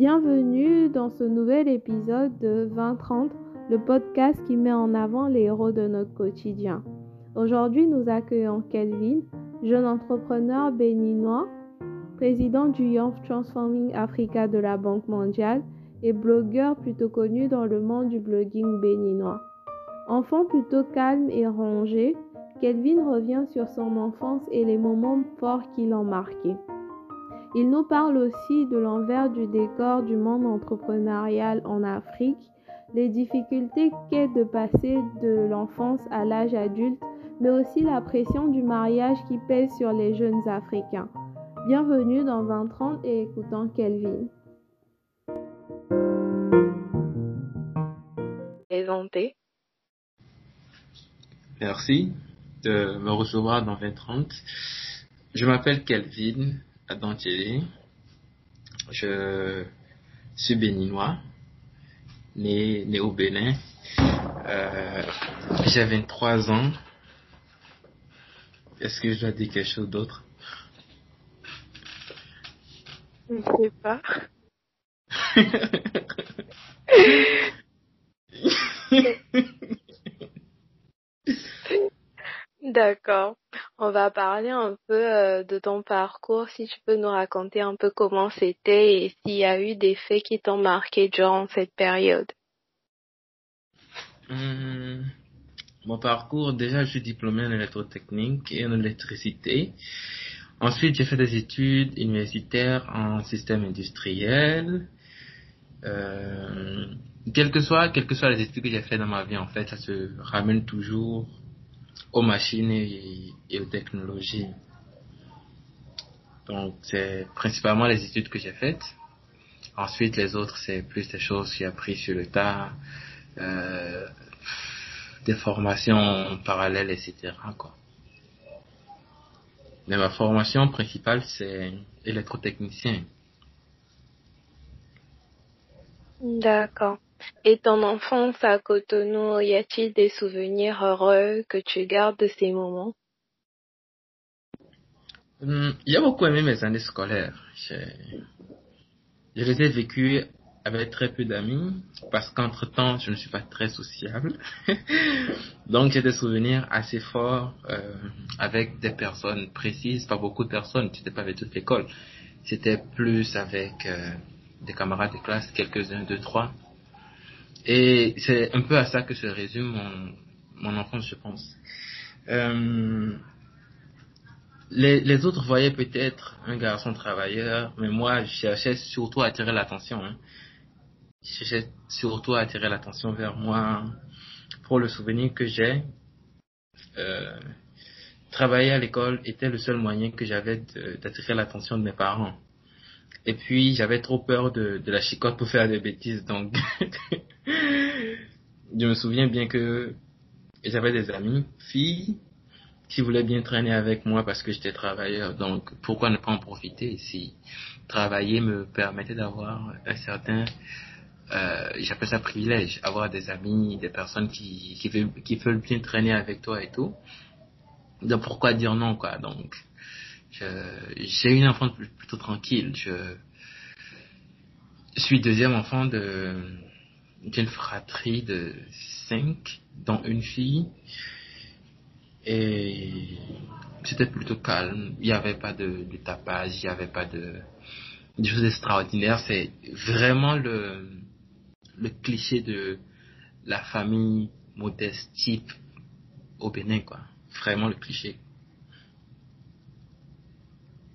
Bienvenue dans ce nouvel épisode de 2030, le podcast qui met en avant les héros de notre quotidien. Aujourd'hui, nous accueillons Kelvin, jeune entrepreneur béninois, président du Young Transforming Africa de la Banque mondiale et blogueur plutôt connu dans le monde du blogging béninois. Enfant plutôt calme et rangé, Kelvin revient sur son enfance et les moments forts qui l'ont marqué. Il nous parle aussi de l'envers du décor du monde entrepreneurial en Afrique, les difficultés qu'est de passer de l'enfance à l'âge adulte, mais aussi la pression du mariage qui pèse sur les jeunes Africains. Bienvenue dans 2030 et écoutons Kelvin. Présenté. Merci de me recevoir dans 2030. Je m'appelle Kelvin Adantieri. Je suis béninois, né, né au Bénin. Euh, J'ai 23 ans. Est-ce que je dois dire quelque chose d'autre? Je ne sais pas. D'accord. On va parler un peu euh, de ton parcours, si tu peux nous raconter un peu comment c'était et s'il y a eu des faits qui t'ont marqué durant cette période. Hum, Mon parcours, déjà, je suis diplômé en électrotechnique et en électricité. Ensuite, j'ai fait des études universitaires en système industriel. Euh, quelles que soient, que les études que j'ai fait dans ma vie, en fait, ça se ramène toujours aux machines et, aux technologies. Donc, c'est principalement les études que j'ai faites. Ensuite, les autres, c'est plus des choses que j'ai appris sur le tas, euh, des formations parallèles, etc. Quoi. Mais ma formation principale, c'est électrotechnicien. D'accord. Et ton enfance à Cotonou, y a-t-il des souvenirs heureux que tu gardes de ces moments? Hum, beaucoup aimé mes années scolaires. Je les ai vécues avec très peu d'amis parce qu'entre temps, je ne suis pas très sociable. Donc, j'ai des souvenirs assez forts euh, avec des personnes précises, pas beaucoup de personnes. C'était pas avec toute l'école. C'était plus avec euh, des camarades de classe, quelques-uns, deux, trois. Et c'est un peu à ça que se résume mon, mon enfance, je pense. Euh, les, les autres voyaient peut-être un garçon travailleur, mais moi, je cherchais surtout à attirer l'attention. Hein. Je cherchais surtout à attirer l'attention vers moi. Pour le souvenir que j'ai, euh, travailler à l'école était le seul moyen que j'avais d'attirer l'attention de mes parents. Et puis, j'avais trop peur de, de la chicotte pour faire des bêtises, donc je me souviens bien que j'avais des amis, filles, qui voulaient bien traîner avec moi parce que j'étais travailleur. Donc, pourquoi ne pas en profiter si travailler me permettait d'avoir un certain, euh, j'appelle ça privilège, avoir des amis, des personnes qui, qui, veulent, qui veulent bien traîner avec toi et tout. Donc, pourquoi dire non, quoi? Donc, j'ai une enfance pl- plutôt tranquille. Je, suis deuxième enfant de, d'une fratrie de cinq, dont une fille. Et c'était plutôt calme. Il n'y avait pas de, de tapage, il n'y avait pas de, de choses extraordinaires. C'est vraiment le, le cliché de la famille modeste type au Bénin, quoi. Vraiment le cliché.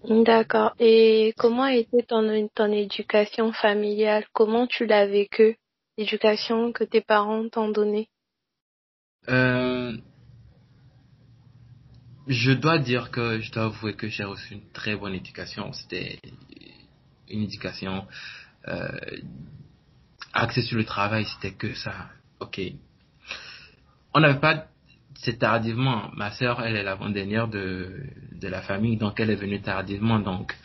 D'accord. Et comment était ton, ton éducation familiale? Comment tu l'as vécue L'éducation que tes parents t'ont donnée? Euh, je dois dire que je dois avouer que j'ai reçu une très bonne éducation. C'était une éducation euh, axée sur le travail, c'était que ça. Ok. On n'avait pas, c'est tardivement. Ma sœur, elle est l'avant-dernière de, de la famille, donc elle est venue tardivement. Donc,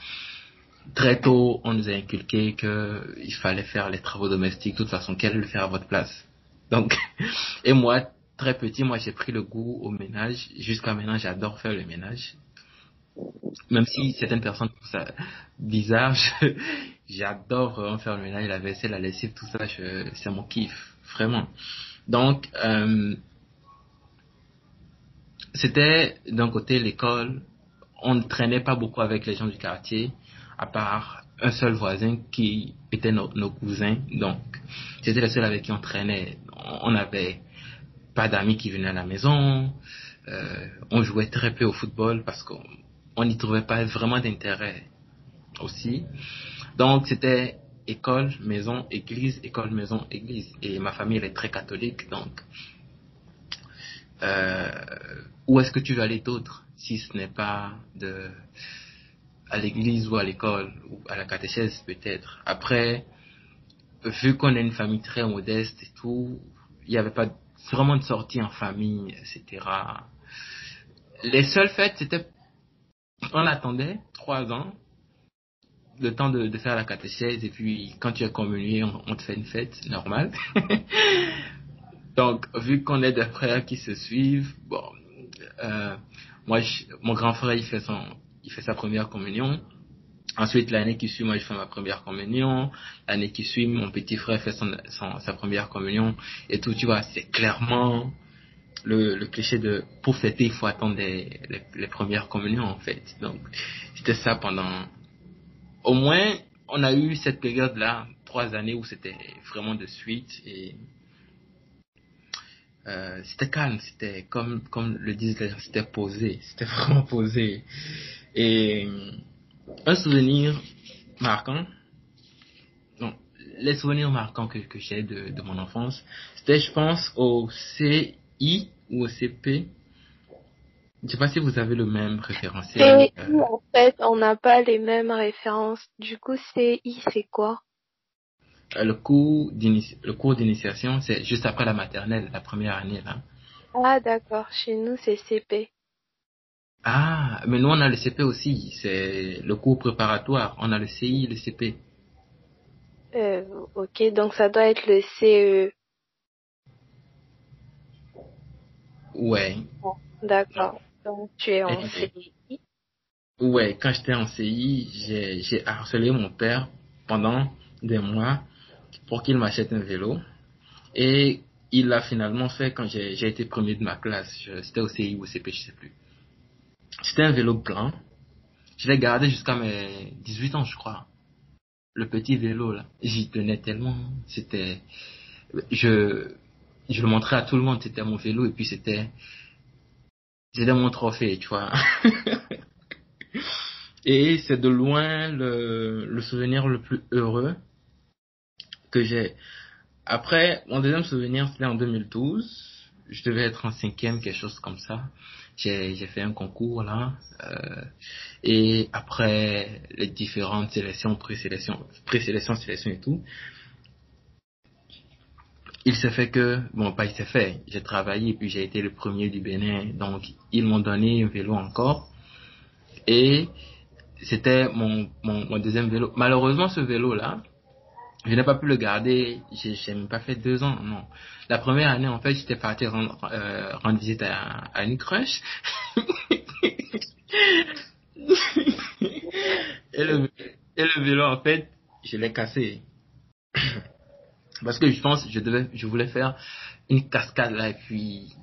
très tôt, on nous a inculqué que il fallait faire les travaux domestiques, de toute façon, qu'elle le faire à votre place. Donc, et moi, très petit, moi, j'ai pris le goût au ménage. Jusqu'à maintenant, j'adore faire le ménage. Même si certaines personnes trouvent ça bizarre, j'adore vraiment faire le ménage, la vaisselle, la lessive, tout ça, c'est mon kiff, vraiment. Donc, euh, c'était d'un côté l'école, on ne traînait pas beaucoup avec les gens du quartier, à part un seul voisin qui était nos, cousins. Donc, c'était le seul avec qui on traînait. On n'avait pas d'amis qui venaient à la maison. Euh, on jouait très peu au football parce qu'on n'y trouvait pas vraiment d'intérêt aussi. Donc, c'était école, maison, église, école, maison, église. Et ma famille, elle est très catholique, donc euh, où est-ce que tu veux aller d'autre si ce n'est pas de à l'église ou à l'école ou à la catéchèse peut-être? Après, vu qu'on est une famille très modeste et tout, il n'y avait pas vraiment de sortie en famille, etc. Les seules fêtes, c'était, on attendait trois ans, le temps de, faire la catéchèse et puis quand tu es communié, on, te fait une fête normale. Donc, vu qu'on est des frères qui se suivent, bon, euh, moi, mon grand frère, il fait son, il fait sa première communion. Ensuite, l'année qui suit, moi, je fais ma première communion. L'année qui suit, mon petit frère fait son, sa première communion. Et tout, tu vois, c'est clairement le, cliché de pour fêter, il faut attendre les, les, premières communions, en fait. Donc, c'était ça pendant... Au moins, on a eu cette période-là, trois années où c'était vraiment de suite. Et euh, c'était calme, c'était comme comme le disent les gens, c'était posé, c'était vraiment posé. Et un souvenir marquant, non, les souvenirs marquants que, que j'ai de, de mon enfance, c'était je pense au CI ou au CP. Je sais pas si vous avez le même référentiel. en fait, on n'a pas les mêmes références. Du coup, CI, c'est quoi? euh, le cours le cours d'initiation, c'est juste après la maternelle, la première année là. Ah d'accord, chez nous c'est CP. Ah, mais nous on a le CP aussi, c'est le cours préparatoire, on a le CI, le CP. Euh, ok, donc ça doit être le CE. Ouais. d'accord. Donc tu es en CI. Ouais, quand j'étais en CI, j'ai harcelé mon père pendant des mois pour qu'il m'achète un vélo. Et il l'a finalement fait quand j'ai été premier de ma classe. C'était au CI ou au CP, je sais plus. C'était un vélo blanc. Je l'ai gardé jusqu'à mes 18 ans, je crois. Le petit vélo, là. J'y tenais tellement. C'était, je, je le montrais à tout le monde, c'était mon vélo, et puis c'était, c'était mon trophée, tu vois. et c'est de loin le, le souvenir le plus heureux que j'ai. Après, mon deuxième souvenir, c'était en 2012. Je devais être en cinquième, quelque chose comme ça. J'ai, fait un concours là. Euh, et après les différentes sélections, présélections, présélections, sélections et tout, il s'est fait que, bon, pas il s'est fait, j'ai travaillé et puis j'ai été le premier du Bénin. Donc, ils m'ont donné un vélo encore. Et c'était mon, mon, mon deuxième vélo. Malheureusement, ce vélo-là, je n'ai pas pu le garder, j'ai même pas fait deux ans, non. La première année, en fait, j'étais parti rendre, euh, visite à, une le, et le vélo, en fait, je l'ai cassé. Parce que je pense, je devais, je voulais faire une cascade là, et puis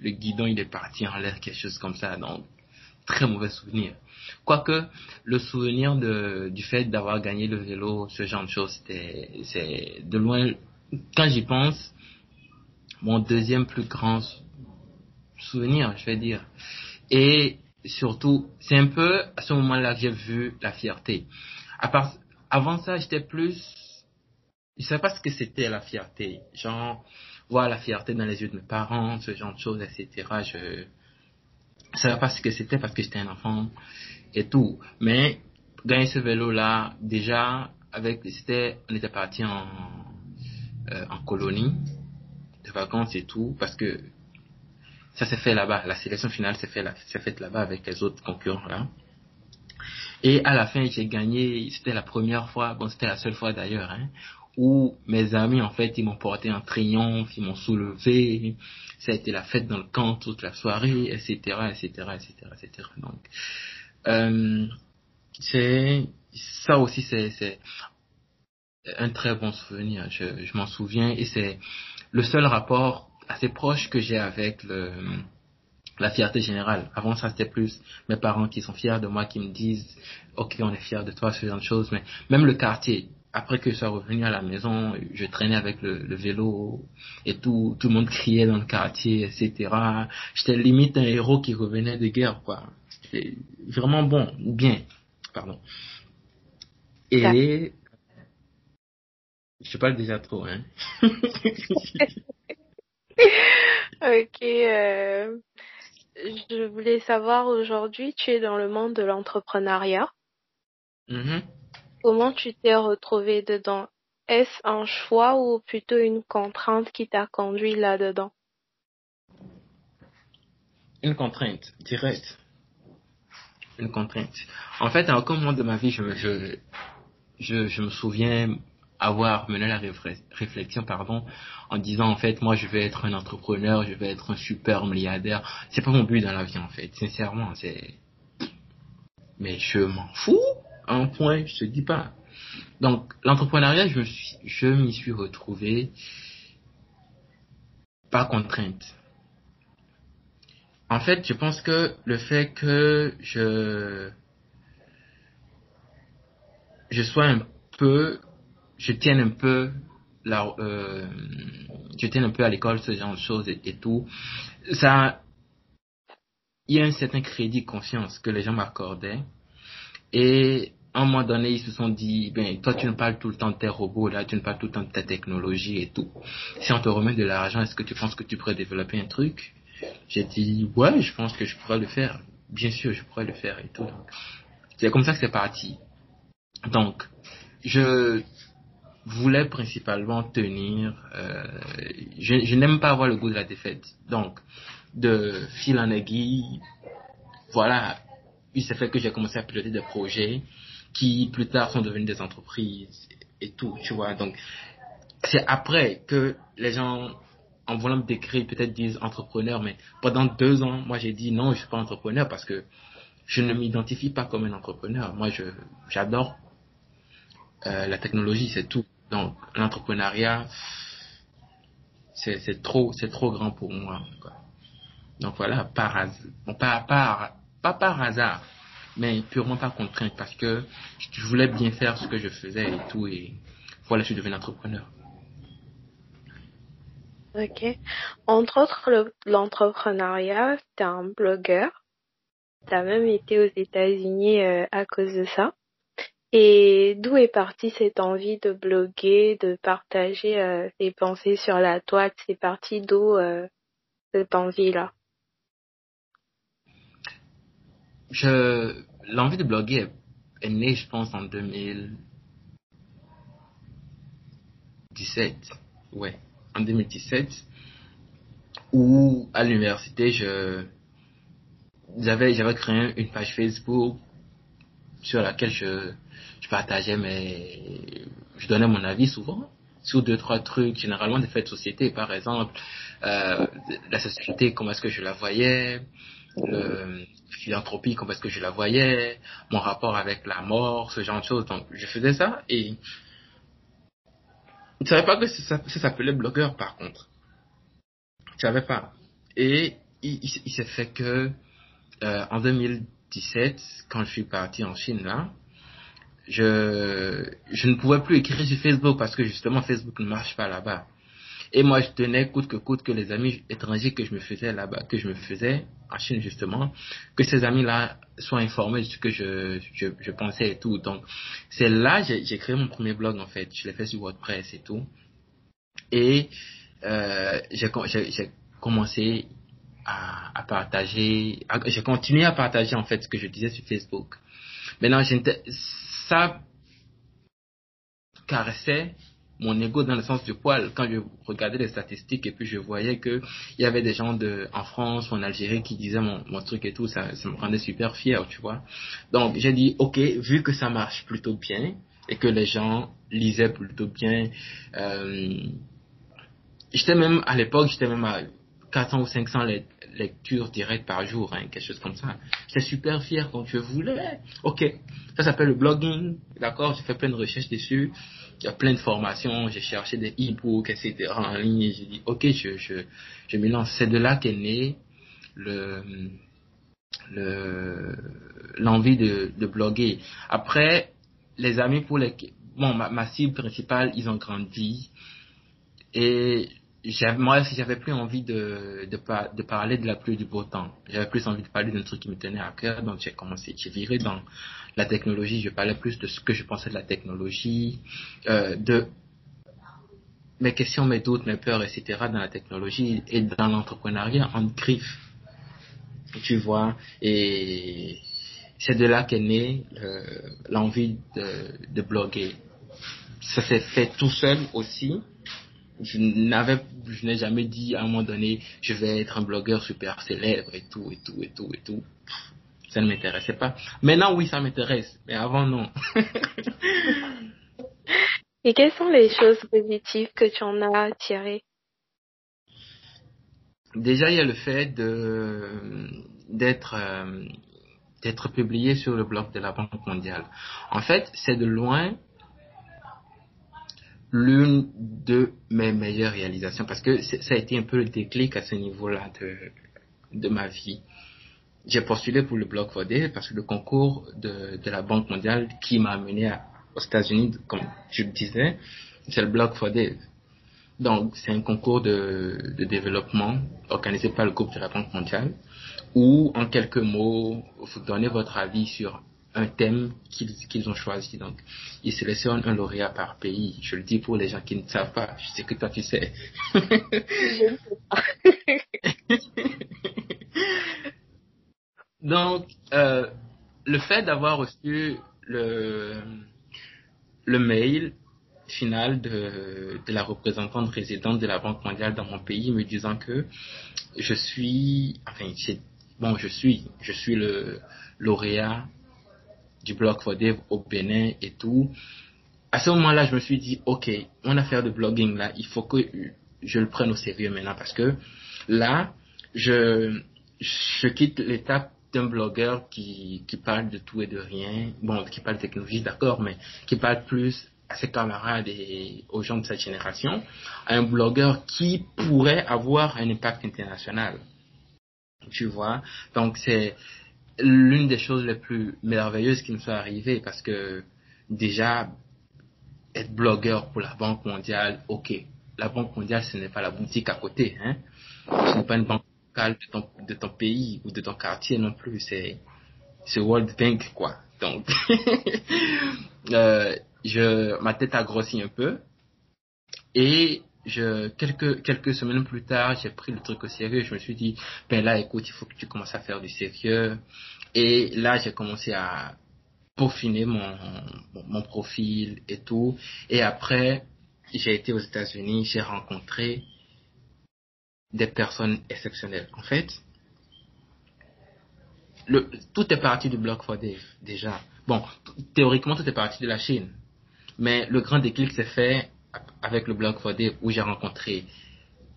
le guidon, il est parti en l'air, quelque chose comme ça. Donc, très mauvais souvenir. Quoique, le souvenir de, du fait d'avoir gagné le vélo, ce genre de choses, c'est de loin, quand j'y pense, mon deuxième plus grand souvenir, je vais dire. Et surtout, c'est un peu à ce moment-là que j'ai vu la fierté. Avant ça, j'étais plus, je savais pas ce que c'était la fierté. Genre, voir la fierté dans les yeux de mes parents, ce genre de choses, etc. je savais pas ce que c'était parce que j'étais un enfant et tout. Mais gagner ce vélo-là, déjà, avec, c'était, on était parti en, euh, en colonie de vacances et tout, parce que ça s'est fait là-bas. La sélection finale s'est fait là, faite là-bas avec les autres concurrents là. Et à la fin, j'ai gagné. C'était la première fois, bon, c'était la seule fois d'ailleurs, hein, où mes amis en fait, ils m'ont porté en triomphe, ils m'ont soulevé. Ça a été la fête dans le camp toute la soirée, etc., etc., etc., etc. Donc, euh, c'est ça aussi, c'est, c'est un très bon souvenir. Je, je m'en souviens et c'est le seul rapport assez proche que j'ai avec le, la fierté générale. Avant ça, c'était plus mes parents qui sont fiers de moi, qui me disent, ok, on est fiers de toi, ce genre de choses. Mais même le quartier, après que je sois revenu à la maison, je traînais avec le, le vélo et tout, tout le monde criait dans le quartier, etc. J'étais limite un héros qui revenait de guerre, quoi. Vraiment bon, bien, pardon. Et je parle déjà trop, hein. ok. Euh, je voulais savoir aujourd'hui, tu es dans le monde de l'entrepreneuriat. Mhm. Comment tu t'es retrouvé dedans? Est-ce un choix ou plutôt une contrainte qui t'a conduit là-dedans? Une contrainte, directe. Une contrainte. En fait, à aucun moment de ma vie, je me, souviens avoir mené la réflexion pardon en disant en fait moi je vais être un entrepreneur je vais être un super milliardaire. C'est pas mon but dans la vie en fait. Sincèrement c'est mais je m'en fous un point je te dis pas donc l'entrepreneuriat je suis je m'y suis retrouvé par contrainte en fait je pense que le fait que je je sois un peu je tiens un peu la, euh, je tiens un peu à l'école ce genre de choses et, tout. Ça, il y a un certain crédit confiance que les gens m'accordaient et un moment donné, ils se sont dit, ben, toi, tu ne parles tout le temps de tes robots, là, tu ne parles tout le temps de ta technologie et tout. Si on te remet de l'argent, est-ce que tu penses que tu pourrais développer un truc? J'ai dit, ouais, je pense que je pourrais le faire. Bien sûr, je pourrais le faire et tout. C'est comme ça que c'est parti. Donc, je, voulait principalement tenir. Euh, je n'aime pas avoir le goût de la défaite. Donc, de fil en aiguille, voilà, il s'est fait que j'ai commencé à piloter des projets qui plus tard sont devenus des entreprises et tout, tu vois. Donc, c'est après que les gens, en voulant me décrire, peut-être disent entrepreneur, mais pendant deux ans, moi j'ai dit non, je suis pas entrepreneur parce que je ne m'identifie pas comme un entrepreneur. Moi, j'adore euh, la technologie, c'est tout. Donc, l'entrepreneuriat, c'est trop, trop grand pour moi. Donc voilà, par bon, pas, pas, pas par hasard, mais purement par contrainte, parce que je voulais bien faire ce que je faisais et tout, et voilà, je suis devenu entrepreneur. Ok. Entre autres, l'entrepreneuriat, tu es un blogueur. Tu as même été aux États-Unis euh, à cause de ça. Et d'où est partie cette envie de bloguer, de partager euh, tes pensées sur la toile? C'est parti d'où euh, cette envie-là? Je l'envie de bloguer est, née, je pense, en 2017. Ouais, en 2017, où à l'université, je j'avais j'avais créé une page Facebook sur laquelle je je partageais mes, je donnais mon avis souvent sur deux trois trucs, généralement des faits de société, par exemple euh, la société, comment est-ce que je la voyais, le philanthropie, comment est-ce que je la voyais, mon rapport avec la mort, ce genre de choses. Donc je faisais ça et je savais pas que ça, s'appelait blogueur par contre. Je savais pas. Et il, il, s'est fait que euh, en 2017, quand je suis parti en Chine là, je, je ne pouvais plus écrire sur Facebook parce que justement Facebook ne marche pas là-bas. Et moi, je tenais coûte que coûte que les amis étrangers que je me faisais là-bas, que je me faisais en Chine justement, que ces amis-là soient informés de ce que je, je, je pensais et tout. Donc, c'est là j'ai, j'ai créé mon premier blog en fait. Je l'ai fait sur WordPress et tout. Et euh, j'ai commencé à, à partager, j'ai continué à partager en fait ce que je disais sur Facebook. Maintenant, ça caressait mon ego dans le sens du poil. Quand je regardais les statistiques et puis je voyais que il y avait des gens de en France ou en Algérie qui disaient mon, mon truc et tout ça, ça me rendait super fier tu vois. Donc j'ai dit ok vu que ça marche plutôt bien et que les gens lisaient plutôt bien euh, j'étais même à l'époque j'étais même 400 ou 500 lectures directes par jour, hein, quelque chose comme ça. J'étais super fier quand je voulais. Ok, ça s'appelle le blogging, d'accord J'ai fait plein de recherches dessus. Il y a plein de formations, j'ai cherché des e-books, etc. en ligne. J'ai dit, ok, je, je, je me lance. C'est de là qu'est né le le l'envie de, de bloguer. Après, les amis pour les bon ma, ma cible principale, ils ont grandi et moi, j'avais plus envie de, de, de, parler de la pluie du beau temps. J'avais plus envie de parler d'un truc qui me tenait à cœur. Donc, j'ai commencé, j'ai viré dans la technologie. Je parlais plus de ce que je pensais de la technologie, euh, de mes questions, mes doutes, mes peurs, etc. dans la technologie et dans l'entrepreneuriat en griffe. Tu vois, et c'est de là qu'est née euh, l'envie de, de bloguer. Ça s'est fait tout seul aussi je n'avais, je n'ai jamais dit à un moment donné, je vais être un blogueur super célèbre et tout, et tout, et tout, et tout. Ça ne m'intéressait pas. Maintenant, oui, ça m'intéresse, mais avant, non. et quelles sont les choses positives que tu en as tirées? Déjà, il y a le fait de d'être euh, d'être publié sur le blog de la Banque mondiale. En fait, c'est de loin l'une de mes meilleures réalisations parce que ça a été un peu le déclic à ce niveau-là de, de ma vie. J'ai postulé pour le Block for Dev parce que le concours de, de la Banque mondiale qui m'a amené aux États-Unis, comme je le disais, c'est le Block for Dev. Donc, c'est un concours de, de développement organisé par le groupe de la Banque mondiale où, en quelques mots, vous donnez votre avis sur un thème qu'ils ont choisi. Donc, ils sélectionnent un lauréat par pays. Je le dis pour les gens qui ne savent pas. Je sais que toi, tu sais. Donc, euh, le fait d'avoir reçu le, le mail final de, de la représentante résidente de la Banque mondiale dans mon pays me disant que je suis, enfin, bon, je suis, je suis le lauréat du blog for dev au Bénin et tout. À ce moment-là, je me suis dit, ok, mon affaire de blogging là, il faut que je le prenne au sérieux maintenant parce que là, je, quitte l'étape d'un blogueur qui, qui parle de tout et de rien, bon, qui parle de technologie, d'accord, mais qui parle plus à ses camarades et aux gens de cette génération, à un blogueur qui pourrait avoir un impact international. Tu vois? Donc c'est, l'une des choses les plus merveilleuses qui me sont arrivées parce que déjà, être blogueur pour la Banque mondiale, ok. La Banque mondiale, ce n'est pas la boutique à côté, hein. Ce n'est pas une banque locale de ton, de ton pays ou de ton quartier non plus. C'est, c'est World Bank, quoi. Donc, euh, je, ma tête a grossi un peu. Et je, quelques, quelques semaines plus tard, j'ai pris le truc au sérieux. Je me suis dit, ben là, écoute, il faut que tu commences à faire du sérieux. Et là, j'ai commencé à peaufiner mon, mon profil et tout. Et après, j'ai été aux États-Unis, j'ai rencontré des personnes exceptionnelles. En fait, le, tout est parti du Block for déjà. Bon, théoriquement, tout est parti de la Chine. Mais le grand déclic s'est fait avec le blog Fodé où j'ai rencontré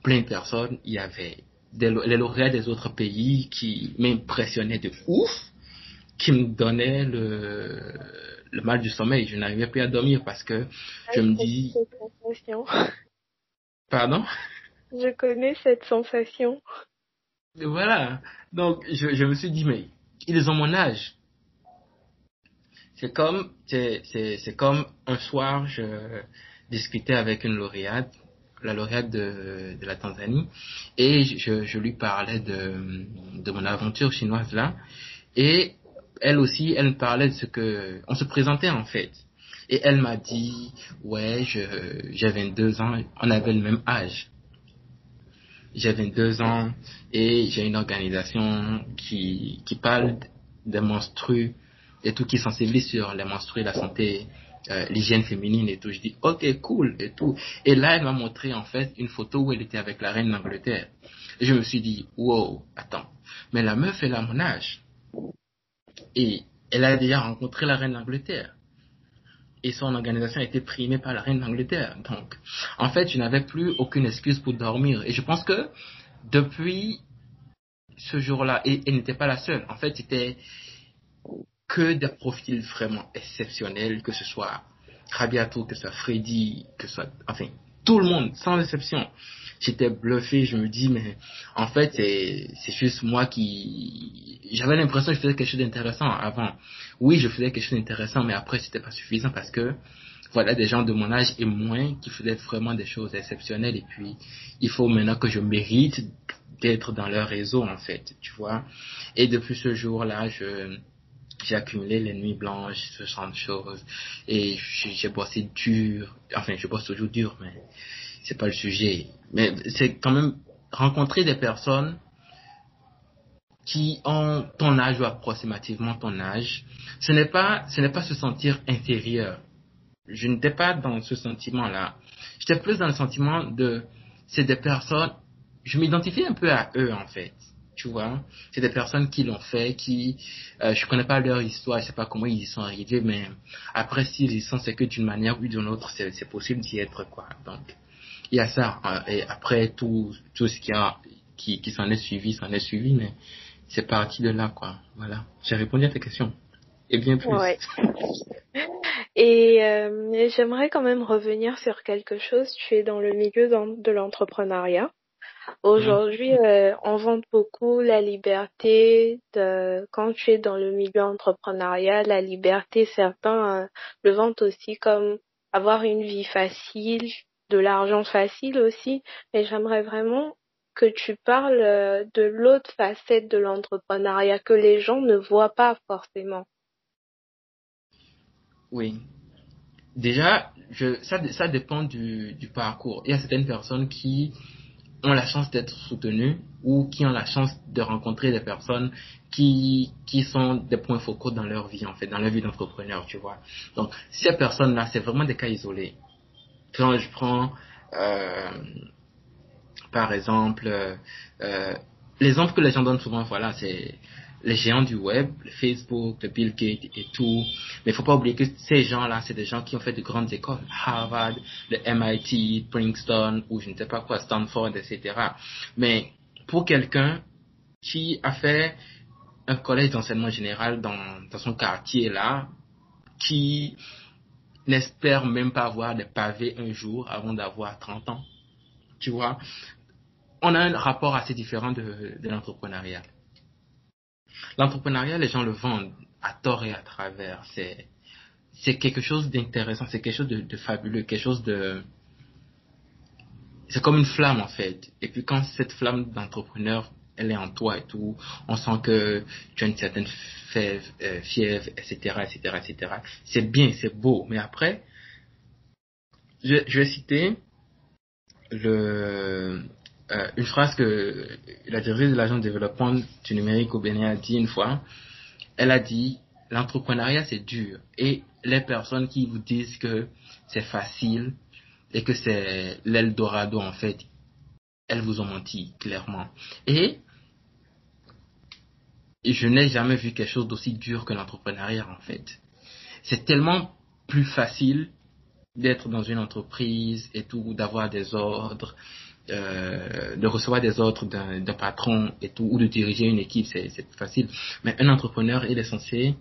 plein de personnes. Il y avait des, les lauréats des autres pays qui m'impressionnaient de ouf, qui me donnaient le, le mal du sommeil. Je n'arrivais plus à dormir parce que je me dis... Pardon? Je connais cette sensation. voilà. Donc, je, je me suis dit, mais ils ont mon âge. C'est comme, c'est, c'est comme un soir, je, discutais avec une lauréate, la lauréate de, de la Tanzanie, et je, je lui parlais de, de mon aventure chinoise là, et elle aussi, elle me parlait de ce que, on se présentait en fait. Et elle m'a dit, ouais, j'ai 22 ans, on avait le même âge. J'ai 22 ans et j'ai une organisation qui, qui parle des menstrues et tout, qui sensibilise sur les menstrues et la santé euh, l'hygiène féminine et tout. Je dis, ok, cool et tout. Et là, elle m'a montré en fait une photo où elle était avec la reine d'Angleterre. Et je me suis dit, wow, attends, mais la meuf, elle a mon âge. Et elle a déjà rencontré la reine d'Angleterre. Et son organisation a été primée par la reine d'Angleterre. Donc, en fait, je n'avais plus aucune excuse pour dormir. Et je pense que depuis ce jour-là, et elle n'était pas la seule. En fait, c'était que des profils vraiment exceptionnels, que ce soit Rabiato, que ce soit Freddy, que ce soit, enfin, tout le monde, sans exception. J'étais bluffé, je me dis, mais en fait, c'est juste moi qui... J'avais l'impression que je faisais quelque chose d'intéressant avant. Oui, je faisais quelque chose d'intéressant, mais après, c'était pas suffisant parce que, voilà, des gens de mon âge et moins qui faisaient vraiment des choses exceptionnelles. Et puis, il faut maintenant que je mérite d'être dans leur réseau, en fait, tu vois. Et depuis ce jour-là, je j'ai accumulé les nuits blanches, ce genre de choses. Et j'ai bossé dur. Enfin, je bosse toujours dur, mais c'est pas le sujet. Mais c'est quand même rencontrer des personnes qui ont ton âge ou approximativement ton âge. Ce n'est pas, ce n'est pas se sentir inférieur. Je n'étais pas dans ce sentiment-là. J'étais plus dans le sentiment de, c'est des personnes, je m'identifie un peu à eux, en fait tu vois. C'est des personnes qui l'ont fait, qui, euh, je connais pas leur histoire, je sais pas comment ils y sont arrivés, mais après s'ils y sont, c'est que d'une manière ou d'une autre, c'est possible d'y être, quoi. Donc, il y a ça. Hein. et après, tout, tout ce qui a, qui, qui s'en est suivi, s'en est suivi, mais c'est parti de là, quoi. Voilà. J'ai répondu à ta question. Et bien plus. Ouais. Et euh, j'aimerais quand même revenir sur quelque chose. Tu es dans le milieu de l'entrepreneuriat. Aujourd'hui, euh, on vante beaucoup la liberté de quand tu es dans le milieu entrepreneurial, la liberté. Certains euh, le vantent aussi comme avoir une vie facile, de l'argent facile aussi. Mais j'aimerais vraiment que tu parles euh, de l'autre facette de l'entrepreneuriat que les gens ne voient pas forcément. Oui. Déjà, je, ça, ça dépend du, du parcours. Il y a certaines personnes qui ont la chance d'être soutenus ou qui ont la chance de rencontrer des personnes qui, qui sont des points focaux dans leur vie, en fait, dans leur vie d'entrepreneur, tu vois. Donc, ces personnes-là, c'est vraiment des cas isolés. Quand je prends, euh, par exemple, euh, euh l'exemple que les gens donnent souvent, voilà, c'est les géants du web, Facebook, Bill Gates et tout. Mais il faut pas oublier que ces gens-là, c'est des gens qui ont fait de grandes écoles. Harvard, le MIT, Princeton, ou je ne sais pas quoi, Stanford, etc. Mais pour quelqu'un qui a fait un collège d'enseignement général dans, dans son quartier là, qui n'espère même pas avoir des pavés un jour avant d'avoir 30 ans. Tu vois, on a un rapport assez différent de l'entrepreneuriat. L'entrepreneuriat, les gens le vendent à tort et à travers. C'est, c'est quelque chose d'intéressant, c'est quelque chose de, fabuleux, quelque chose de, c'est comme une flamme en fait. Et puis quand cette flamme d'entrepreneur, elle est en toi et tout, on sent que tu as une certaine euh, fièvre, etc., etc., etc. C'est bien, c'est beau. Mais après, je vais citer le, euh, une phrase que la directrice de l'agence de développement du numérique au Bénin a dit une fois. Elle a dit, l'entrepreneuriat c'est dur. Et les personnes qui vous disent que c'est facile et que c'est l'Eldorado en fait, elles vous ont menti, clairement. Et je n'ai jamais vu quelque chose d'aussi dur que l'entrepreneuriat en fait. C'est tellement plus facile d'être dans une entreprise et tout, d'avoir des ordres, euh, de recevoir des ordres d'un patron et tout, ou de diriger une équipe, c'est facile. Mais un entrepreneur, il est censé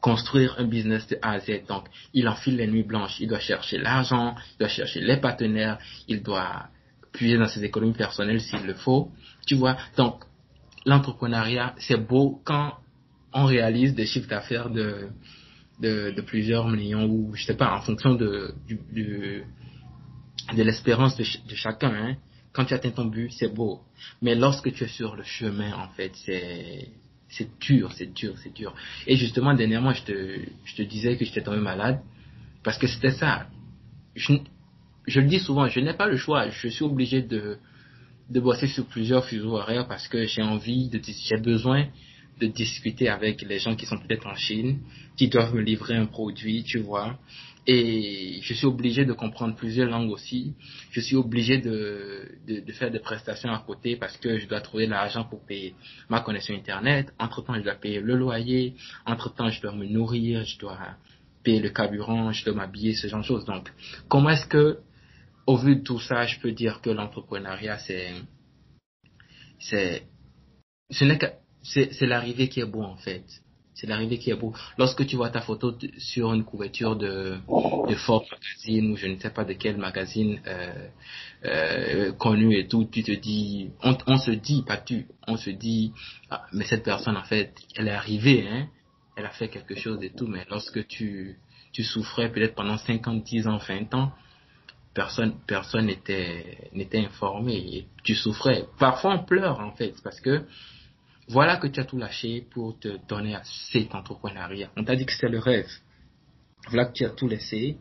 construire un business de A à Z. Donc, il enfile les nuits blanches. Il doit chercher l'argent, il doit chercher les partenaires, il doit puiser dans ses économies personnelles s'il le faut. Tu vois, donc, l'entrepreneuriat, c'est beau quand on réalise des chiffres d'affaires de, de, plusieurs millions ou, je sais pas, en fonction de, du de l'espérance de, chacun. Hein. Quand tu atteins ton but, c'est beau. Mais lorsque tu es sur le chemin, en fait, c'est dur, c'est dur, c'est dur. Et justement, dernièrement, je te, je te disais que j'étais tombé malade parce que c'était ça. Je, je le dis souvent, je n'ai pas le choix. Je suis obligé de, de bosser sur plusieurs fuseaux horaires parce que j'ai envie j'ai besoin de discuter avec les gens qui sont peut-être en Chine, qui doivent me livrer un produit, tu vois. Et je suis obligé de comprendre plusieurs langues aussi. Je suis obligé de, de, de faire des prestations à côté parce que je dois trouver l'argent pour payer ma connexion Internet. Entre-temps, je dois payer le loyer. Entre-temps, je dois me nourrir, je dois payer le carburant, je dois m'habiller, ce genre de choses. Donc, comment est-ce que, au vu de tout ça, je peux dire que l'entrepreneuriat, c'est, c'est, ce n'est que, c'est, l'arrivée qui est beau en fait. C'est l'arrivée qui est beau. Lorsque tu vois ta photo sur une couverture de, de Forbes magazine ou je ne sais pas de quel magazine euh, euh, connu et tout, tu te dis, on, on se dit, pas tu, on se dit, ah, mais cette personne en fait, elle est arrivée, hein, elle a fait quelque chose et tout, mais lorsque tu, tu souffrais peut-être pendant 50, 10 ans, 20 ans, personne personne n'était n'était informé et tu souffrais. Parfois on pleure en fait parce que voilà que tu as tout lâché pour te donner à cet entrepreneuriat. On t'a dit que c'était le rêve. Voilà que tu as tout laissé.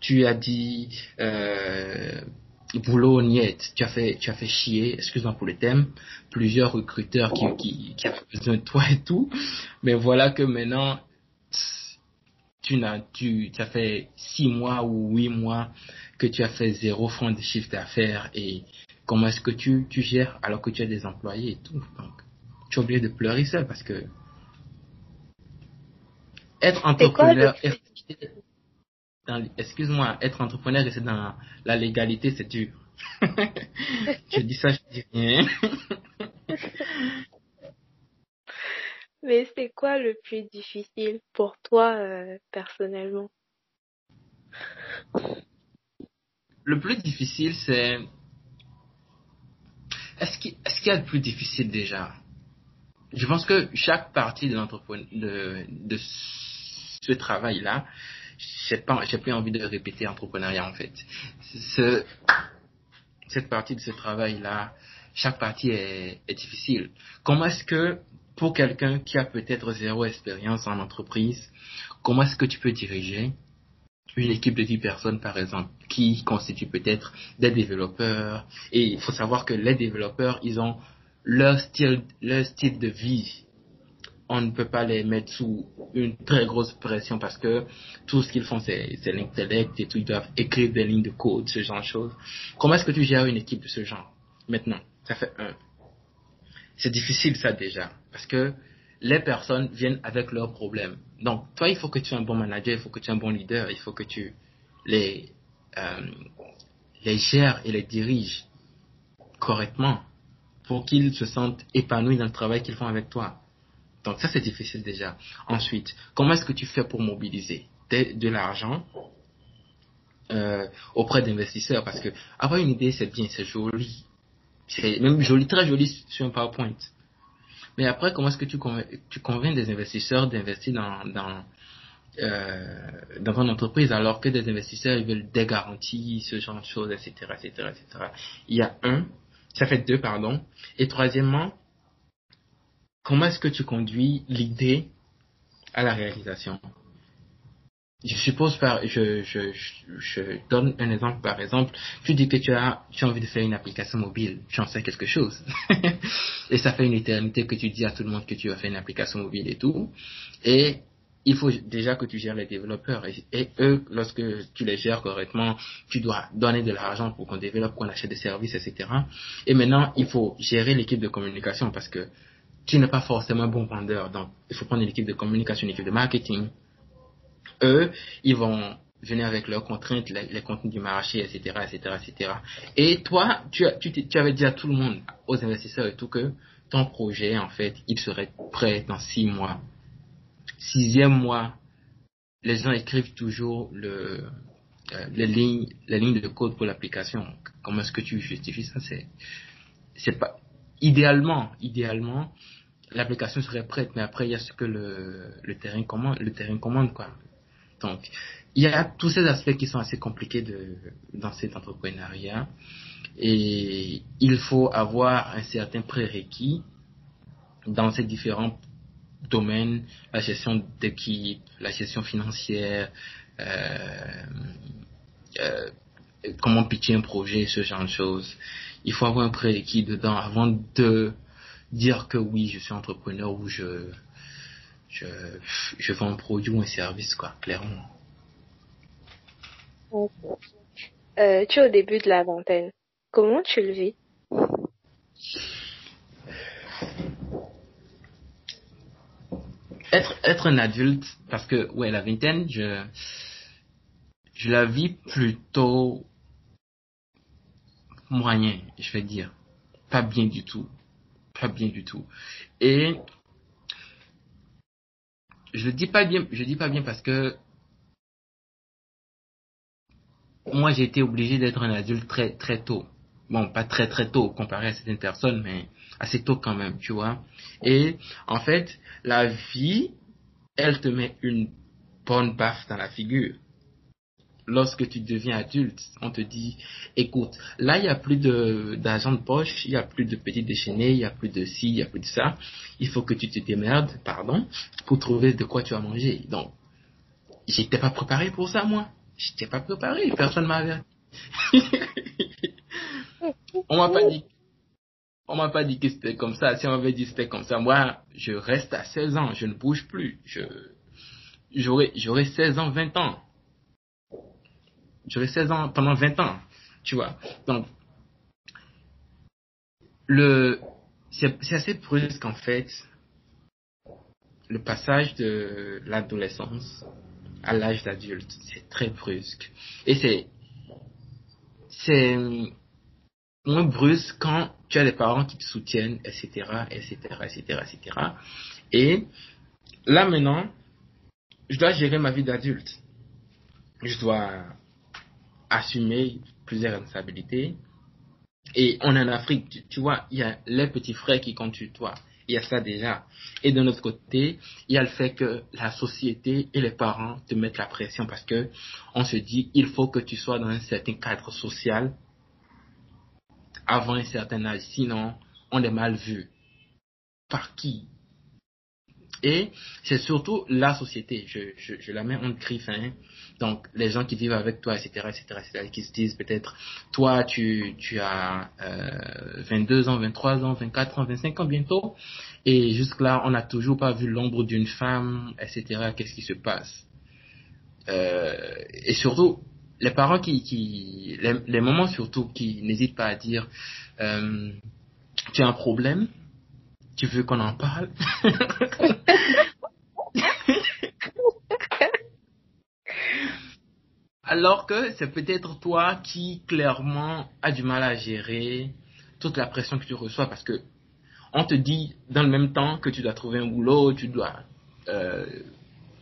Tu as dit euh, boulot niet. Tu as fait tu as fait chier. Excuse-moi pour le thème. Plusieurs recruteurs qui qui qui avaient besoin de toi et tout. Mais voilà que maintenant tu n'as tu, tu as fait six mois ou huit mois que tu as fait zéro franc de chiffre d'affaires et comment est-ce que tu tu gères alors que tu as des employés et tout. Tu es obligé de pleurer seul parce que être entrepreneur, excuse-moi, être entrepreneur et c'est dans la légalité, c'est dur. je dis ça, je dis rien. Mais c'est quoi le plus difficile pour toi euh, personnellement? Le plus difficile, c'est... Est-ce qu'il est qu y a le plus difficile déjà? Je pense que chaque partie de de, de ce travail-là, j'ai pas, j'ai plus envie de répéter entrepreneuriat en fait. Ce, cette partie de ce travail-là, chaque partie est, est difficile. Comment est-ce que pour quelqu'un qui a peut-être zéro expérience en entreprise, comment est-ce que tu peux diriger une équipe de 10 personnes, par exemple, qui constitue peut-être des développeurs? Et il faut savoir que les développeurs, ils ont leur style, leur style de vie. On ne peut pas les mettre sous une très grosse pression parce que tout ce qu'ils font, c'est l'intellect et tout. Ils doivent écrire des lignes de code, ce genre de choses. Comment est-ce que tu gères une équipe de ce genre Maintenant, ça fait un. C'est difficile ça déjà, parce que les personnes viennent avec leurs problèmes. Donc, toi, il faut que tu sois un bon manager, il faut que tu sois un bon leader, il faut que tu les, euh, les gères et les diriges correctement pour qu'ils se sentent épanouis dans le travail qu'ils font avec toi. Donc, ça, c'est difficile déjà. Ensuite, comment est-ce que tu fais pour mobiliser de, l'argent euh, auprès d'investisseurs? Parce que avoir une idée, c'est bien, c'est joli, c'est même joli, très joli sur un PowerPoint. Mais après, comment est-ce que tu tu convaincs des investisseurs d'investir dans, dans, euh, dans ton entreprise alors que des investisseurs ils veulent des garanties, ce genre de choses, etc., etc., etc. Il y a un, ça fait deux, pardon. Et troisièmement, comment est-ce que tu conduis l'idée à la réalisation? Je suppose par, je, je, je, donne un exemple par exemple, tu dis que tu as, tu as envie de faire une application mobile, tu en sais quelque chose. et ça fait une éternité que tu dis à tout le monde que tu vas faire une application mobile et tout. Et il faut déjà que tu gères les développeurs. Et, eux, lorsque tu les gères correctement, tu dois donner de l'argent pour qu'on développe, qu'on achète des services, etc. Et maintenant, il faut gérer l'équipe de communication parce que tu n'es pas forcément bon vendeur. Donc, il faut prendre une équipe de communication, une équipe de marketing, eux, ils vont venir avec leurs contraintes, les, contenus du marché, etc., etc., etc. Et toi, tu, tu, tu avais dit à tout le monde, aux investisseurs et tout, que ton projet, en fait, il serait prêt dans six mois. Sixième mois, les gens écrivent toujours le, euh, les lignes, les lignes de code pour l'application. Comment est-ce que tu justifies ça? C'est, pas, idéalement, idéalement, l'application serait prête, mais après, il y a ce que le, le terrain commande, le terrain commande, quoi. Donc, il y a tous ces aspects qui sont assez compliqués de, dans cet entrepreneuriat et il faut avoir un certain prérequis dans ces différents domaines, la gestion d'équipe, la gestion financière, euh, euh, comment pitcher un projet, ce genre de choses. Il faut avoir un prérequis dedans avant de dire que oui, je suis entrepreneur ou je, je, je vends un produit ou un service, quoi, clairement. Euh, tu es au début de la vingtaine. Comment tu le vis? Être, être un adulte, parce que, ouais, la vingtaine, je, je la vis plutôt moyen, je vais dire. Pas bien du tout. pas bien du tout. Et je dis pas bien, je dis pas bien parce que moi j'ai été obligé d'être un adulte très très tôt. Bon, pas très très tôt comparé à certaines personnes, mais assez tôt quand même, tu vois. Et en fait, la vie, elle te met une bonne baffe dans la figure. Lorsque tu deviens adulte, on te dit, écoute, là, il n'y a plus d'argent de, poche, il n'y a plus de petits déchaînés, il n'y a plus de ci, il n'y a plus de ça. Il faut que tu te démerdes, pardon, pour trouver de quoi tu vas manger. Donc, j'étais pas préparé pour ça, moi. J'étais pas préparé, personne m'avait. on m'a pas dit on m'a pas dit que c'était comme ça. Si on m'avait dit que c'était comme ça, moi, je reste à 16 ans, je ne bouge plus. Je, j'aurais, j'aurais 16 ans, 20 ans. J'aurais 16 ans pendant 20 ans, tu vois. Donc, le, c'est, assez brusque, en fait, le passage de l'adolescence à l'âge d'adulte. C'est très brusque. Et c'est, c'est moins brusque quand tu as des parents qui te soutiennent, etc., etc., etc., etc. Et là maintenant, je dois gérer ma vie d'adulte. Je dois assumer plusieurs responsabilités. Et on est en Afrique, tu, vois, il y a les petits frères qui comptent sur toi. Il y a ça déjà. Et de notre côté, il y a le fait que la société et les parents te mettent la pression parce que on se dit, il faut que tu sois dans un certain cadre social avant un certain âge. Sinon, on est mal vu. Par qui? Et c'est surtout la société. Je, la mets en griffe. Donc, les gens qui vivent avec toi, etc., etc., etc., qui se disent peut-être, toi, tu, as euh, 22 ans, 23 ans, 24 ans, 25 ans bientôt. Et jusque-là, on n'a toujours pas vu l'ombre d'une femme, etc. Qu'est-ce qui se passe? Euh, Et surtout, les parents qui, les, moments surtout qui n'hésitent pas à dire euh, tu as un problème tu veux qu'on en parle? Alors que c'est peut-être toi qui clairement a du mal à gérer toute la pression que tu reçois parce que on te dit dans le même temps que tu dois trouver un boulot tu dois euh,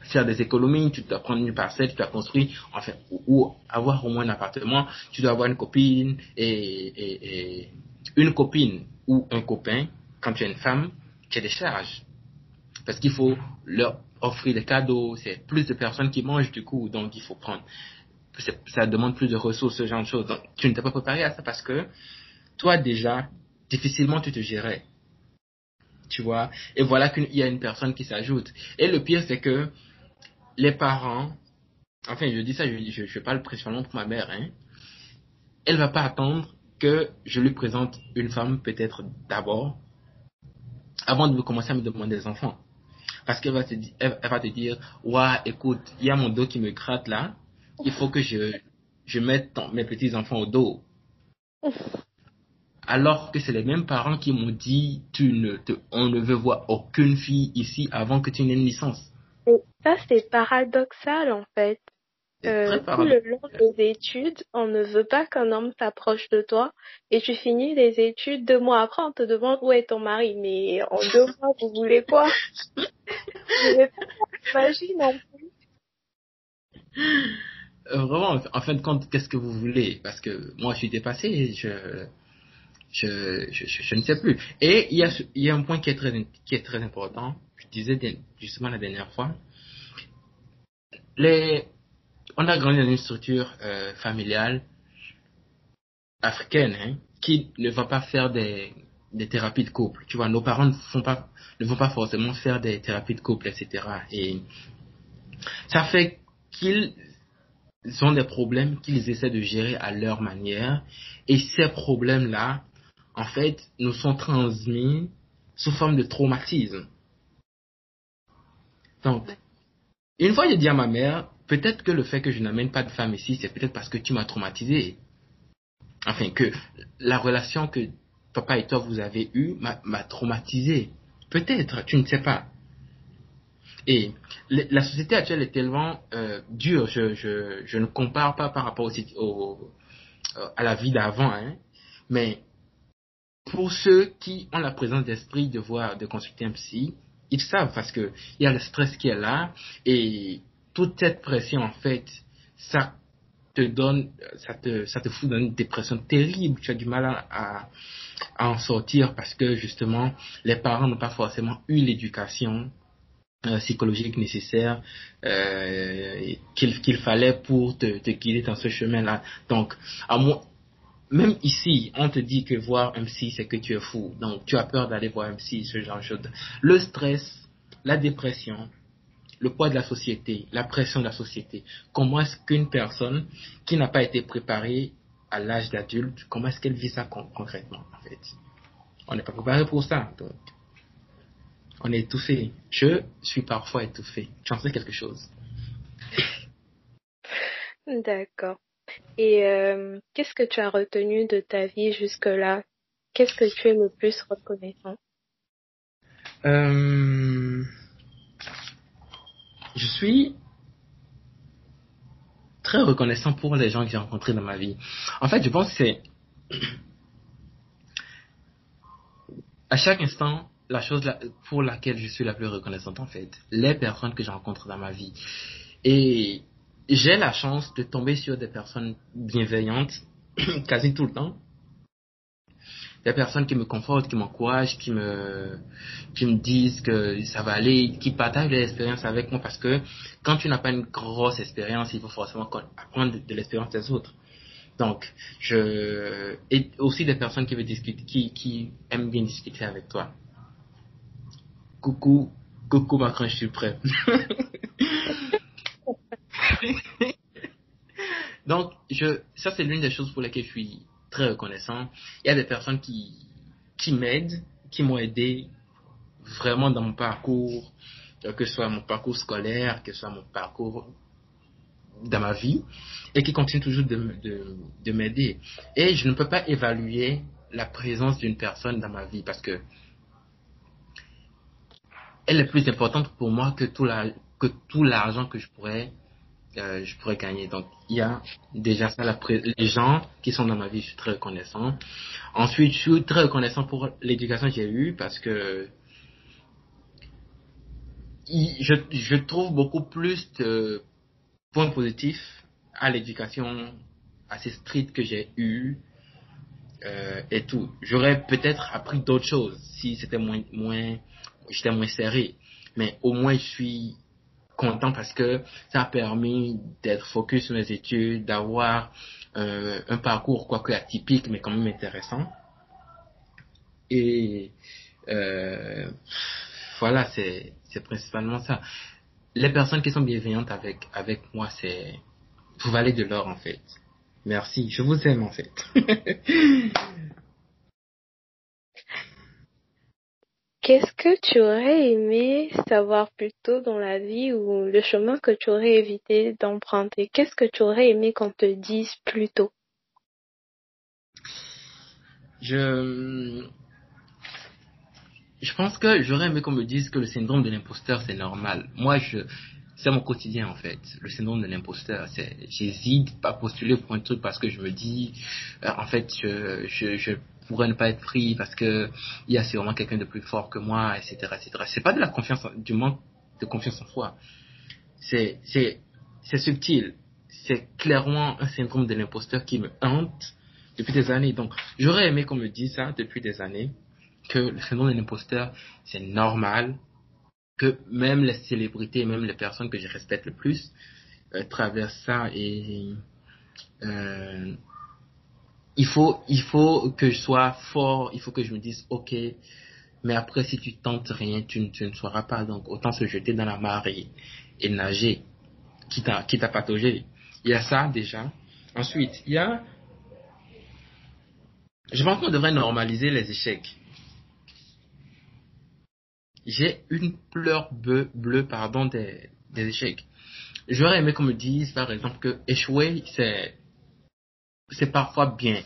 faire des économies, tu dois prendre une parcelle, tu dois construire, enfin, ou, avoir au moins un appartement, tu dois avoir une copine et, et, et, une copine ou un copain, quand tu es une femme, tu as des charges. Parce qu'il faut leur offrir des cadeaux, c'est plus de personnes qui mangent du coup, donc il faut prendre. Ça demande plus de ressources, ce genre de choses. Donc, tu ne t'es pas préparé à ça parce que toi déjà, difficilement tu te gérais. Tu vois, et voilà qu'il y a une personne qui s'ajoute. Et le pire, c'est que les parents, enfin je dis ça, je, parle principalement pour ma mère, hein, elle va pas attendre que je lui présente une femme peut-être d'abord, avant de commencer à me demander des enfants. Parce qu'elle va te, elle, va te dire, ouais, écoute, il y a mon dos qui me gratte là, il faut que je, je mette mes petits enfants au dos. Alors que c'est les mêmes parents qui m'ont dit, tu ne te, on ne veut voir aucune fille ici avant que tu aies une licence. Ça, c'est paradoxal en fait. Euh, tout le long des études, on ne veut pas qu'un homme s'approche de toi et tu finis les études deux mois après, on te demande où est ton mari. Mais en deux mois, vous voulez quoi? Imaginer non plus. Euh, vraiment, en fin de compte, qu'est-ce que vous voulez? Parce que moi, je suis dépassé, je, je, je, je, ne sais plus. Et il y a, il y a un point qui est très, qui est très important. Disais justement la dernière fois, on a grandi dans une structure euh, familiale africaine hein, qui ne va pas faire des, thérapies de couple. Tu vois, nos parents ne ne vont pas forcément faire des thérapies de couple, etc. Et ça fait qu'ils ont des problèmes qu'ils essaient de gérer à leur manière. Et ces problèmes-là, en fait, nous sont transmis sous forme de traumatisme. Donc, une fois, j'ai dit à ma mère, peut-être que le fait que je n'amène pas de femme ici, c'est peut-être parce que tu m'as traumatisé. Enfin, que la relation que papa et toi vous avez eue m'a traumatisé. Peut-être, tu ne sais pas. Et la société actuelle est tellement euh, dure, je, ne compare pas par rapport à la vie d'avant, hein, mais pour ceux qui ont la présence d'esprit de voir, de consulter un psy, ils savent parce que il y a le stress qui est là et toute cette pression, en fait, ça te donne, ça te, ça te fout dans une dépression terrible. Tu as du mal à, en sortir parce que justement, les parents n'ont pas forcément eu l'éducation euh, psychologique nécessaire euh, qu'il fallait pour te, te guider dans ce chemin-là. Donc, à moi, même ici, on te dit que voir psy, c'est que tu es fou. Donc, tu as peur d'aller voir psy, ce genre de choses. Le stress, la dépression, le poids de la société, la pression de la société. Comment est-ce qu'une personne qui n'a pas été préparée à l'âge d'adulte, comment est-ce qu'elle vit ça concrètement, en fait? On n'est pas préparé pour ça. Donc, on est étouffé. Je suis parfois étouffé. J'en sais quelque chose? D'accord. Et euh, qu'est-ce que tu as retenu de ta vie jusque-là? Qu'est-ce que tu es le plus reconnaissant? Euh, Je suis très reconnaissant pour les gens que j'ai rencontrés dans ma vie. En fait, je pense que c'est à chaque instant la chose pour laquelle je suis la plus reconnaissante en fait, les personnes que je rencontre dans ma vie. Et j'ai la chance de tomber sur des personnes bienveillantes quasi tout le temps. Des personnes qui me confortent, qui m'encouragent, qui me, qui me disent que ça va aller, qui partagent leur expérience avec moi parce que quand tu n'as pas une grosse expérience, il faut forcément apprendre de, l'expérience des autres. Donc, je, et aussi des personnes qui veulent discuter, qui, qui aiment bien discuter avec toi. Coucou, coucou Macron, je suis prêt. Donc, je, ça c'est l'une des choses pour lesquelles je suis très reconnaissant. Il y a des personnes qui, qui m'aident, qui m'ont aidé vraiment dans mon parcours, euh, que ce soit mon parcours scolaire, que ce soit mon parcours dans ma vie, et qui continuent toujours de, de, de m'aider. Et je ne peux pas évaluer la présence d'une personne dans ma vie parce que elle est plus importante pour moi que tout la, que tout l'argent que je pourrais euh, je pourrais gagner. Donc, il y a déjà ça, les gens qui sont dans ma vie, je suis très reconnaissant. Ensuite, je suis très reconnaissant pour l'éducation que j'ai eue parce que je, je trouve beaucoup plus de points positifs à l'éducation assez stricte que j'ai eue euh, et tout. J'aurais peut-être appris d'autres choses si c'était moins, moins, j'étais moins serré. Mais au moins, je suis content parce que ça a permis d'être focus sur mes études, d'avoir euh, un parcours quoique atypique mais quand même intéressant. Et euh, voilà, c'est principalement ça. Les personnes qui sont bienveillantes avec avec moi, c'est vous valez de l'or en fait. Merci, je vous aime en fait. Qu'est-ce que tu aurais aimé savoir plus tôt dans la vie ou le chemin que tu aurais évité d'emprunter? Qu'est-ce que tu aurais aimé qu'on te dise plus tôt? Je je pense que j'aurais aimé qu'on me dise que le syndrome de l'imposteur c'est normal. Moi je c'est mon quotidien en fait. Le syndrome de l'imposteur, j'hésite pas postuler pour un truc parce que je me dis euh, en fait je, je pourrais ne pas être pris parce que il y a sûrement quelqu'un de plus fort que moi, etc., etc. C'est pas de la confiance, du manque de confiance en soi. C'est, c'est, c'est subtil. C'est clairement un syndrome de l'imposteur qui me hante depuis des années. Donc, j'aurais aimé qu'on me dise ça depuis des années, que le syndrome de l'imposteur, c'est normal, que même les célébrités, même les personnes que je respecte le plus, euh, traversent ça et euh, il faut, il faut que je sois fort, il faut que je me dise, ok, mais après, si tu tentes rien, tu, tu ne sauras pas. Donc, autant se jeter dans la mare et, nager, quitte à, quitte à patauger. Il y a ça, déjà. Ensuite, il y a, je pense qu'on devrait normaliser les échecs. J'ai une pleure bleue, pardon, des, des échecs. J'aurais aimé qu'on me dise, par exemple, que échouer, c'est, c'est parfois bien.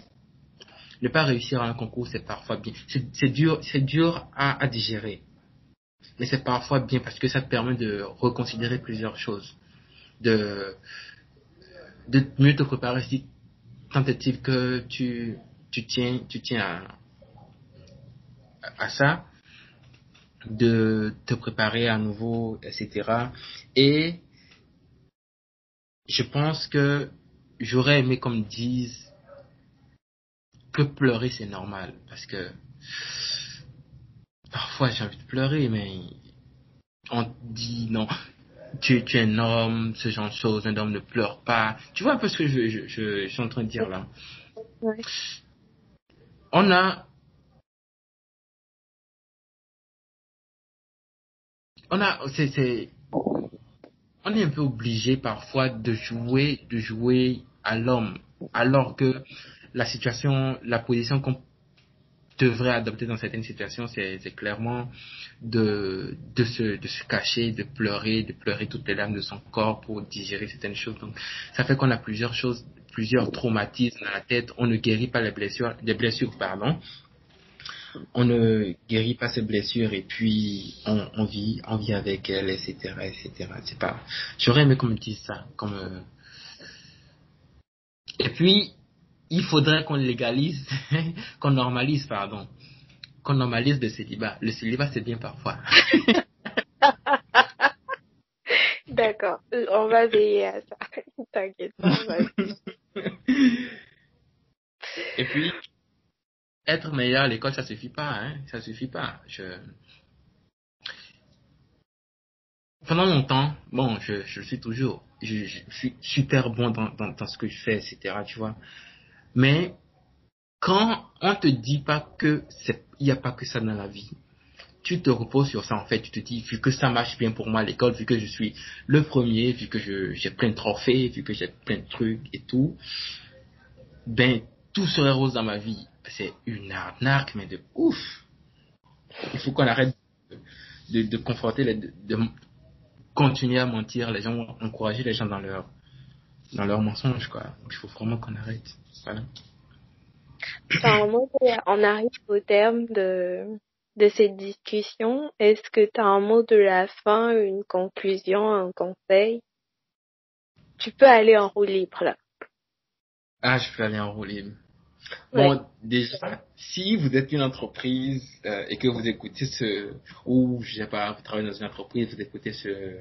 Ne pas réussir à un concours, c'est parfois bien. C'est dur, c'est dur à, à digérer. Mais c'est parfois bien parce que ça te permet de reconsidérer plusieurs choses. De, de mieux te préparer si tentative que tu, tu tiens, tu tiens à ça, de te préparer à nouveau, etc. Et je pense que j'aurais aimé qu'on me dise que pleurer c'est normal parce que parfois j'ai envie de pleurer mais on dit non. Tu, tu es un homme ce genre de choses un homme ne pleure pas. Tu vois un peu ce que je, je, je, suis en train de dire là. Ouais. on a on a c'est on est un peu obligé parfois de jouer de jouer à l'homme alors que la situation la position qu'on devrait adopter dans certaines situations c'est clairement de se cacher de pleurer de pleurer toutes les larmes de son corps pour digérer certaines choses donc ça fait qu'on a plusieurs choses plusieurs traumatismes dans la tête on ne guérit pas les blessures les blessures pardon on ne guérit pas ces blessures et puis on, on vit, on vit avec elles, etc., etc. C'est pas. J'aurais aimé qu'on me dise ça, comme. Et puis il faudrait qu'on légalise, qu'on normalise, pardon, qu'on normalise le célibat. Le célibat c'est bien parfois. D'accord. On va veiller à ça. T'inquiète pas. Et puis être meilleur à l'école, ça suffit pas, hein, ça suffit pas. Je pendant longtemps, bon, je, je le suis toujours, je, suis super bon dans, dans, ce que je fais, etc., tu vois. Mais quand on te dit pas que il n'y a pas que ça dans la vie, tu te reposes sur ça en fait. Tu te dis, vu que ça marche bien pour moi à l'école, vu que je suis le premier, vu que j'ai plein de trophées, vu que j'ai plein de trucs et tout, ben, tout serait rose dans ma vie. C'est une arnaque, mais de ouf. Il faut qu'on arrête de, de, de les, de continuer à mentir les gens, encourager les gens dans leur, dans leurs mensonges, quoi. Il faut vraiment qu'on arrête. Voilà. Enfin, on arrive au terme de, de cette discussion. Est-ce que tu as un mot de la fin, une conclusion, un conseil? Tu peux aller en roue libre là. Ah, je peux aller en roue libre. Ouais. Bon, déjà, si vous êtes une entreprise euh, et que vous écoutez ce, ou je sais pas, vous travaillez dans une entreprise, vous écoutez ce,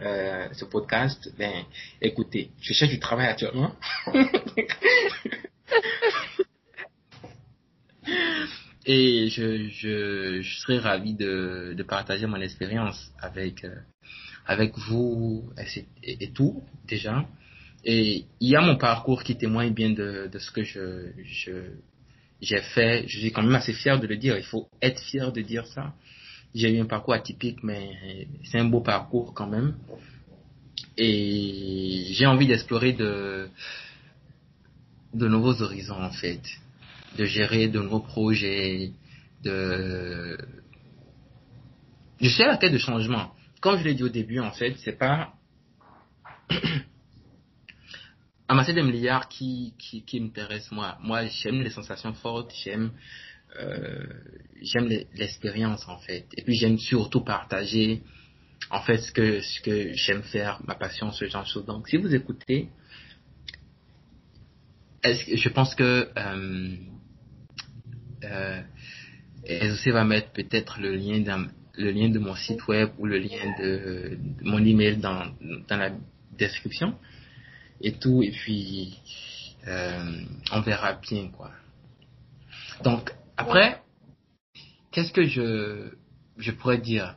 euh, ce podcast, ben, écoutez, je cherche du travail actuellement. et je, je, je serais ravi de, de partager mon expérience avec, euh, avec vous et, et tout, déjà. Et il y a mon parcours qui témoigne bien de, de ce que je, je, j'ai fait. Je suis quand même assez fier de le dire. Il faut être fier de dire ça. J'ai eu un parcours atypique, mais c'est un beau parcours quand même. Et j'ai envie d'explorer de, de nouveaux horizons, en fait. De gérer de nouveaux projets, de, je suis à la quête de changement. Comme je l'ai dit au début, en fait, c'est pas amasser des milliards qui, qui, qui m'intéresse moi. Moi, j'aime les sensations fortes, j'aime euh, l'expérience en fait. Et puis j'aime surtout partager en fait ce que ce que j'aime faire, ma passion, ce genre de choses. Donc si vous écoutez, je pense que euh, euh, va mettre peut-être le lien le lien de mon site web ou le lien de, de mon email dans dans la description et tout et puis euh, on verra bien quoi. Donc après qu'est-ce que je je pourrais dire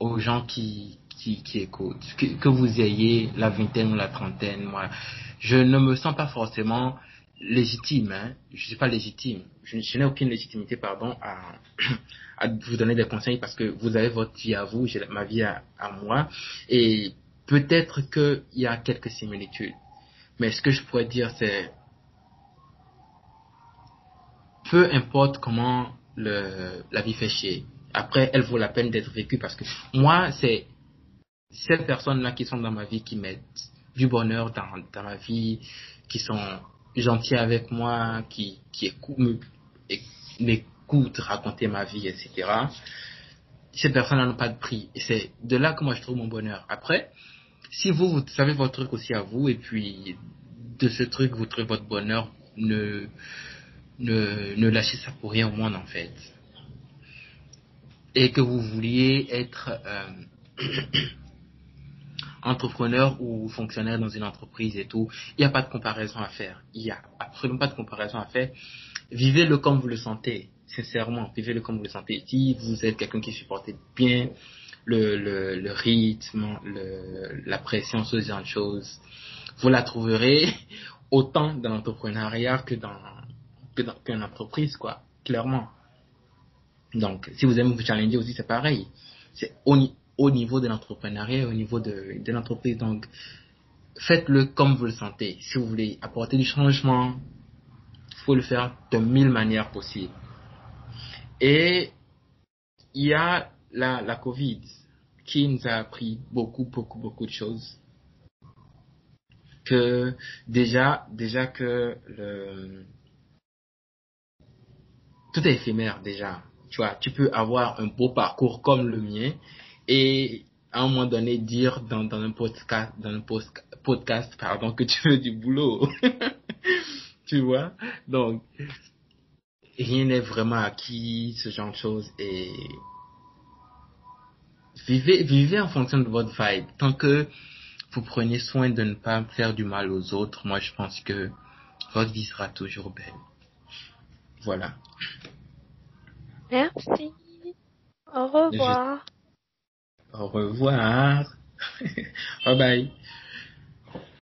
aux gens qui qui, qui écoutent? Que, que vous ayez la vingtaine ou la trentaine moi je ne me sens pas forcément légitime hein. je suis pas légitime. Je, je n'ai aucune légitimité pardon à à vous donner des conseils parce que vous avez votre vie à vous j'ai ma vie à, à moi. Et peut-être qu'il y a quelques similitudes. Mais ce que je pourrais dire, c'est peu importe comment la vie fait chier. Après, elle vaut la peine d'être vécue parce que moi, c'est ces personnes-là qui sont dans ma vie qui mettent du bonheur dans, ma vie, qui sont gentils avec moi, qui, m'écoutent raconter ma vie, etc. Ces personnes-là n'ont pas de prix. C'est de là que moi je trouve mon bonheur. Après, si vous, vous savez votre truc aussi à vous, et puis de ce truc, vous trouvez votre bonheur, ne, ne, ne lâchez ça pour rien au monde en fait. Et que vous vouliez être euh, entrepreneur ou fonctionnaire dans une entreprise et tout, il n'y a pas de comparaison à faire. Il n'y a absolument pas de comparaison à faire. Vivez-le comme vous le sentez, sincèrement, vivez-le comme vous le sentez. Si vous êtes quelqu'un qui supporte bien le, le, le rythme, le, la pression, ce genre de choses, vous la trouverez autant dans l'entrepreneuriat que dans que dans qu'une entreprise, quoi, clairement. Donc, si vous aimez vous challenger aussi, c'est pareil. C'est au, au niveau de l'entrepreneuriat, au niveau de, de l'entreprise. Donc, faites-le comme vous le sentez. Si vous voulez apporter du changement, faut le faire de mille manières possibles. Et il y a la, la Covid qui nous a appris beaucoup, beaucoup, beaucoup de choses. Que déjà, déjà que le, tout est éphémère déjà. Tu vois, tu peux avoir un beau parcours comme le mien et à un moment donné dire dans, dans un podcast, dans un podcast, pardon, que tu veux du boulot. tu vois? Donc, rien n'est vraiment acquis, ce genre de choses et vivez, vivez en fonction de votre vibe. Tant que vous prenez soin de ne pas faire du mal aux autres, moi je pense que votre vie sera toujours belle. Voilà. Merci. Au revoir. Au revoir. bye bye.